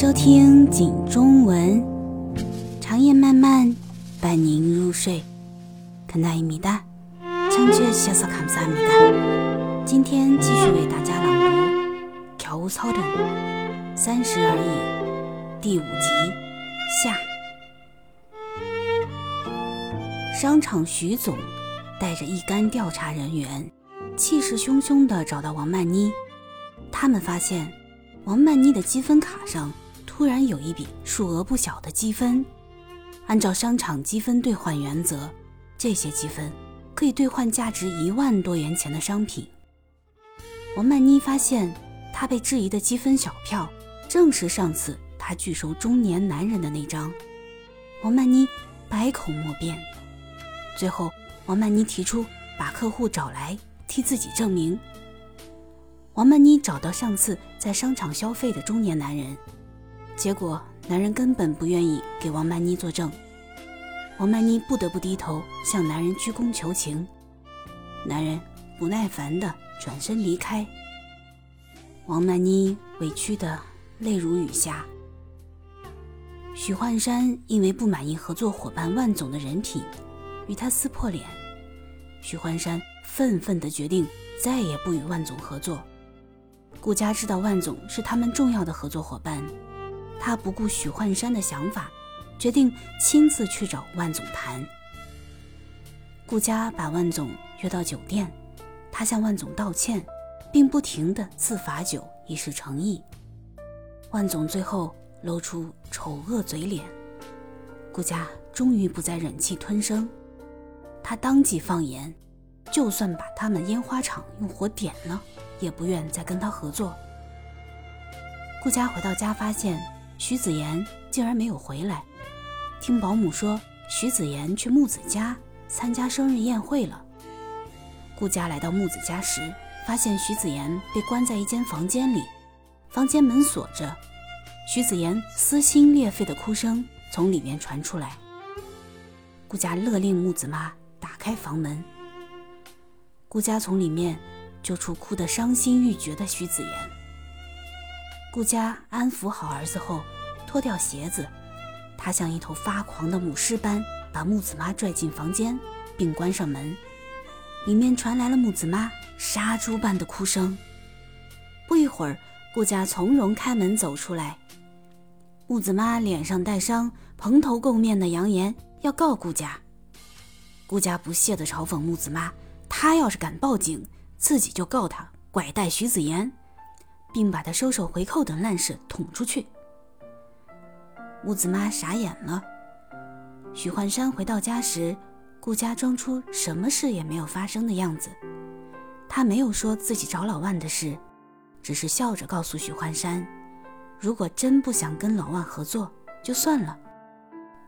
收听景中文，长夜漫漫，伴您入睡。看大一米哒，唱曲谢谢卡姆萨米哒。今天继续为大家朗读《调舞操等三十而已》第五集下。商场徐总带着一干调查人员，气势汹汹地找到王曼妮。他们发现。王曼妮的积分卡上突然有一笔数额不小的积分，按照商场积分兑换原则，这些积分可以兑换价值一万多元钱的商品。王曼妮发现，她被质疑的积分小票正是上次她拒收中年男人的那张。王曼妮百口莫辩，最后王曼妮提出把客户找来替自己证明。王曼妮找到上次在商场消费的中年男人，结果男人根本不愿意给王曼妮作证。王曼妮不得不低头向男人鞠躬求情，男人不耐烦地转身离开。王曼妮委屈得泪如雨下。许幻山因为不满意合作伙伴万总的人品，与他撕破脸。许幻山愤愤地决定再也不与万总合作。顾家知道万总是他们重要的合作伙伴，他不顾许幻山的想法，决定亲自去找万总谈。顾家把万总约到酒店，他向万总道歉，并不停地自罚酒以示诚意。万总最后露出丑恶嘴脸，顾家终于不再忍气吞声，他当即放言，就算把他们烟花厂用火点了。也不愿再跟他合作。顾家回到家，发现徐子言竟然没有回来。听保姆说，徐子言去木子家参加生日宴会了。顾家来到木子家时，发现徐子言被关在一间房间里，房间门锁着。徐子言撕心裂肺的哭声从里面传出来。顾家勒令木子妈打开房门。顾家从里面。救出哭得伤心欲绝的徐子言。顾家安抚好儿子后，脱掉鞋子，他像一头发狂的母狮般把木子妈拽进房间，并关上门。里面传来了木子妈杀猪般的哭声。不一会儿，顾家从容开门走出来。木子妈脸上带伤，蓬头垢面的扬言要告顾家。顾家不屑地嘲讽木子妈：“她要是敢报警。”自己就告他拐带徐子言，并把他收受回扣等烂事捅出去。木子妈傻眼了。许幻山回到家时，顾家装出什么事也没有发生的样子。他没有说自己找老万的事，只是笑着告诉许幻山，如果真不想跟老万合作，就算了，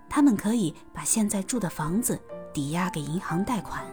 他们可以把现在住的房子抵押给银行贷款。